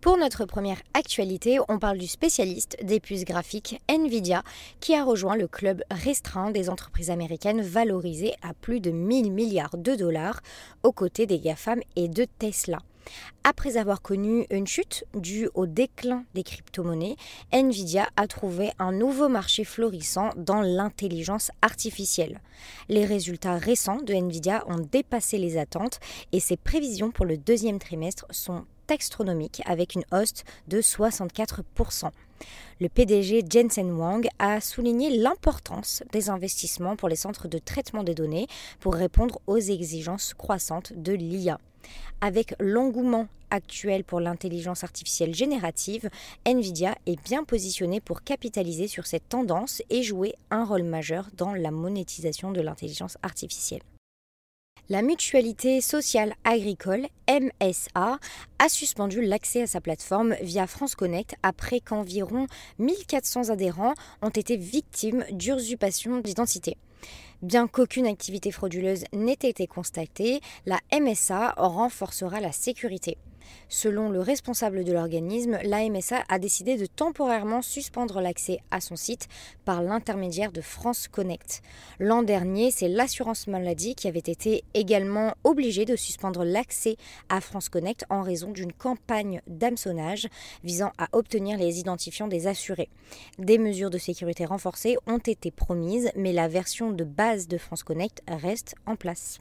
Pour notre première actualité, on parle du spécialiste des puces graphiques Nvidia qui a rejoint le club restreint des entreprises américaines valorisées à plus de 1000 milliards de dollars aux côtés des GAFAM et de Tesla. Après avoir connu une chute due au déclin des crypto-monnaies, Nvidia a trouvé un nouveau marché florissant dans l'intelligence artificielle. Les résultats récents de Nvidia ont dépassé les attentes et ses prévisions pour le deuxième trimestre sont astronomique avec une hausse de 64%. Le PDG Jensen Wang a souligné l'importance des investissements pour les centres de traitement des données pour répondre aux exigences croissantes de l'IA. Avec l'engouement actuel pour l'intelligence artificielle générative, Nvidia est bien positionné pour capitaliser sur cette tendance et jouer un rôle majeur dans la monétisation de l'intelligence artificielle. La mutualité sociale agricole, MSA, a suspendu l'accès à sa plateforme via France Connect après qu'environ 1400 adhérents ont été victimes d'usurpation d'identité. Bien qu'aucune activité frauduleuse n'ait été constatée, la MSA renforcera la sécurité. Selon le responsable de l'organisme, l'AMSA a décidé de temporairement suspendre l'accès à son site par l'intermédiaire de France Connect. L'an dernier, c'est l'assurance maladie qui avait été également obligée de suspendre l'accès à France Connect en raison d'une campagne d'hameçonnage visant à obtenir les identifiants des assurés. Des mesures de sécurité renforcées ont été promises, mais la version de base de France Connect reste en place.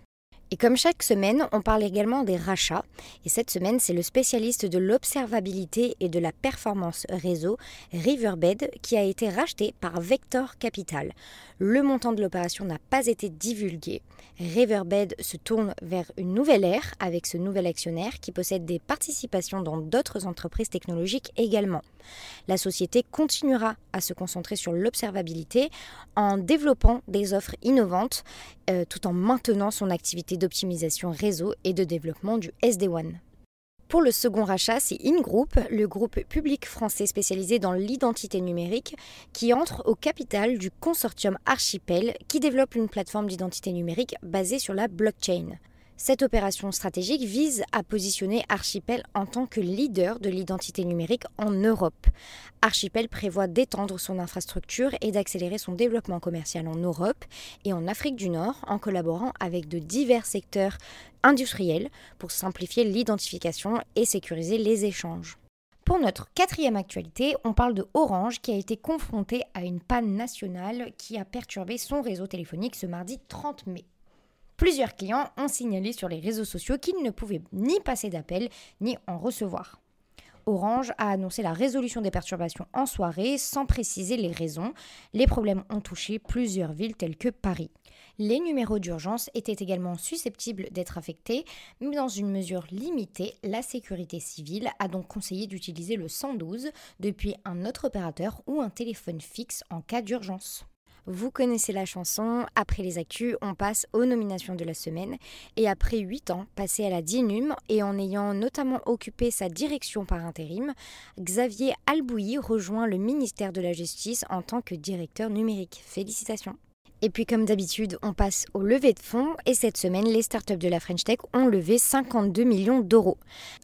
Et comme chaque semaine, on parle également des rachats. Et cette semaine, c'est le spécialiste de l'observabilité et de la performance réseau, Riverbed, qui a été racheté par Vector Capital. Le montant de l'opération n'a pas été divulgué. Riverbed se tourne vers une nouvelle ère avec ce nouvel actionnaire qui possède des participations dans d'autres entreprises technologiques également. La société continuera à se concentrer sur l'observabilité en développant des offres innovantes euh, tout en maintenant son activité d'optimisation réseau et de développement du SD1. Pour le second rachat, c'est InGroup, le groupe public français spécialisé dans l'identité numérique, qui entre au capital du consortium Archipel, qui développe une plateforme d'identité numérique basée sur la blockchain. Cette opération stratégique vise à positionner Archipel en tant que leader de l'identité numérique en Europe. Archipel prévoit d'étendre son infrastructure et d'accélérer son développement commercial en Europe et en Afrique du Nord en collaborant avec de divers secteurs industriels pour simplifier l'identification et sécuriser les échanges. Pour notre quatrième actualité, on parle de Orange qui a été confronté à une panne nationale qui a perturbé son réseau téléphonique ce mardi 30 mai. Plusieurs clients ont signalé sur les réseaux sociaux qu'ils ne pouvaient ni passer d'appels ni en recevoir. Orange a annoncé la résolution des perturbations en soirée sans préciser les raisons. Les problèmes ont touché plusieurs villes telles que Paris. Les numéros d'urgence étaient également susceptibles d'être affectés, mais dans une mesure limitée, la sécurité civile a donc conseillé d'utiliser le 112 depuis un autre opérateur ou un téléphone fixe en cas d'urgence. Vous connaissez la chanson, après les actus, on passe aux nominations de la semaine. Et après 8 ans passés à la DINUM et en ayant notamment occupé sa direction par intérim, Xavier Albouy rejoint le ministère de la Justice en tant que directeur numérique. Félicitations. Et puis comme d'habitude, on passe au lever de fonds et cette semaine, les startups de la French Tech ont levé 52 millions d'euros.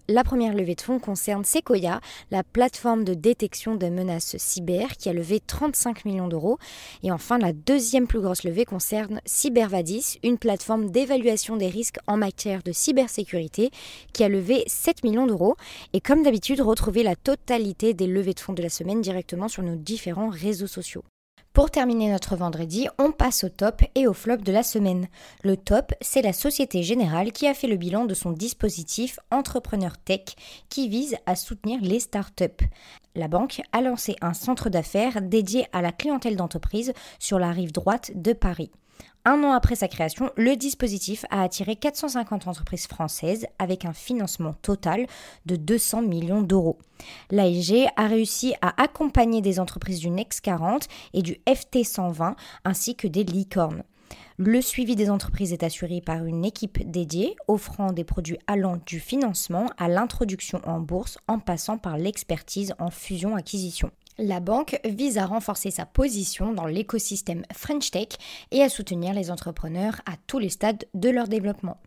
La première levée de fonds concerne Sequoia, la plateforme de détection des menaces cyber qui a levé 35 millions d'euros. Et enfin, la deuxième plus grosse levée concerne Cybervadis, une plateforme d'évaluation des risques en matière de cybersécurité qui a levé 7 millions d'euros. Et comme d'habitude, retrouvez la totalité des levées de fonds de la semaine directement sur nos différents réseaux sociaux. Pour terminer notre vendredi, on passe au top et au flop de la semaine. Le top, c'est la Société Générale qui a fait le bilan de son dispositif Entrepreneur Tech qui vise à soutenir les startups. La banque a lancé un centre d'affaires dédié à la clientèle d'entreprise sur la rive droite de Paris. Un an après sa création, le dispositif a attiré 450 entreprises françaises avec un financement total de 200 millions d'euros. L'AEG a réussi à accompagner des entreprises du NEX 40 et du FT 120 ainsi que des licornes. Le suivi des entreprises est assuré par une équipe dédiée offrant des produits allant du financement à l'introduction en bourse en passant par l'expertise en fusion-acquisition. La banque vise à renforcer sa position dans l'écosystème French Tech et à soutenir les entrepreneurs à tous les stades de leur développement.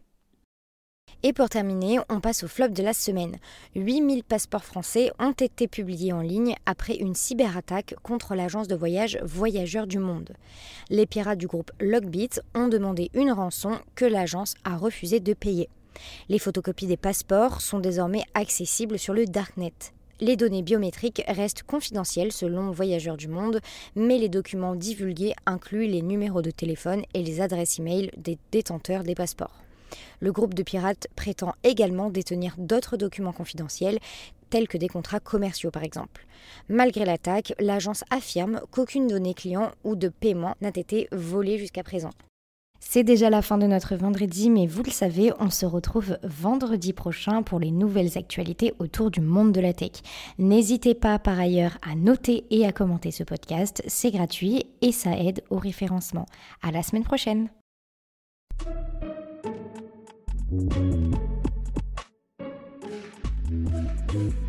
Et pour terminer, on passe au flop de la semaine. 8000 passeports français ont été publiés en ligne après une cyberattaque contre l'agence de voyage Voyageurs du Monde. Les pirates du groupe Logbit ont demandé une rançon que l'agence a refusé de payer. Les photocopies des passeports sont désormais accessibles sur le Darknet. Les données biométriques restent confidentielles selon Voyageurs du Monde, mais les documents divulgués incluent les numéros de téléphone et les adresses e-mail des détenteurs des passeports. Le groupe de pirates prétend également détenir d'autres documents confidentiels, tels que des contrats commerciaux par exemple. Malgré l'attaque, l'agence affirme qu'aucune donnée client ou de paiement n'a été volée jusqu'à présent. C'est déjà la fin de notre vendredi, mais vous le savez, on se retrouve vendredi prochain pour les nouvelles actualités autour du monde de la tech. N'hésitez pas par ailleurs à noter et à commenter ce podcast, c'est gratuit et ça aide au référencement. À la semaine prochaine.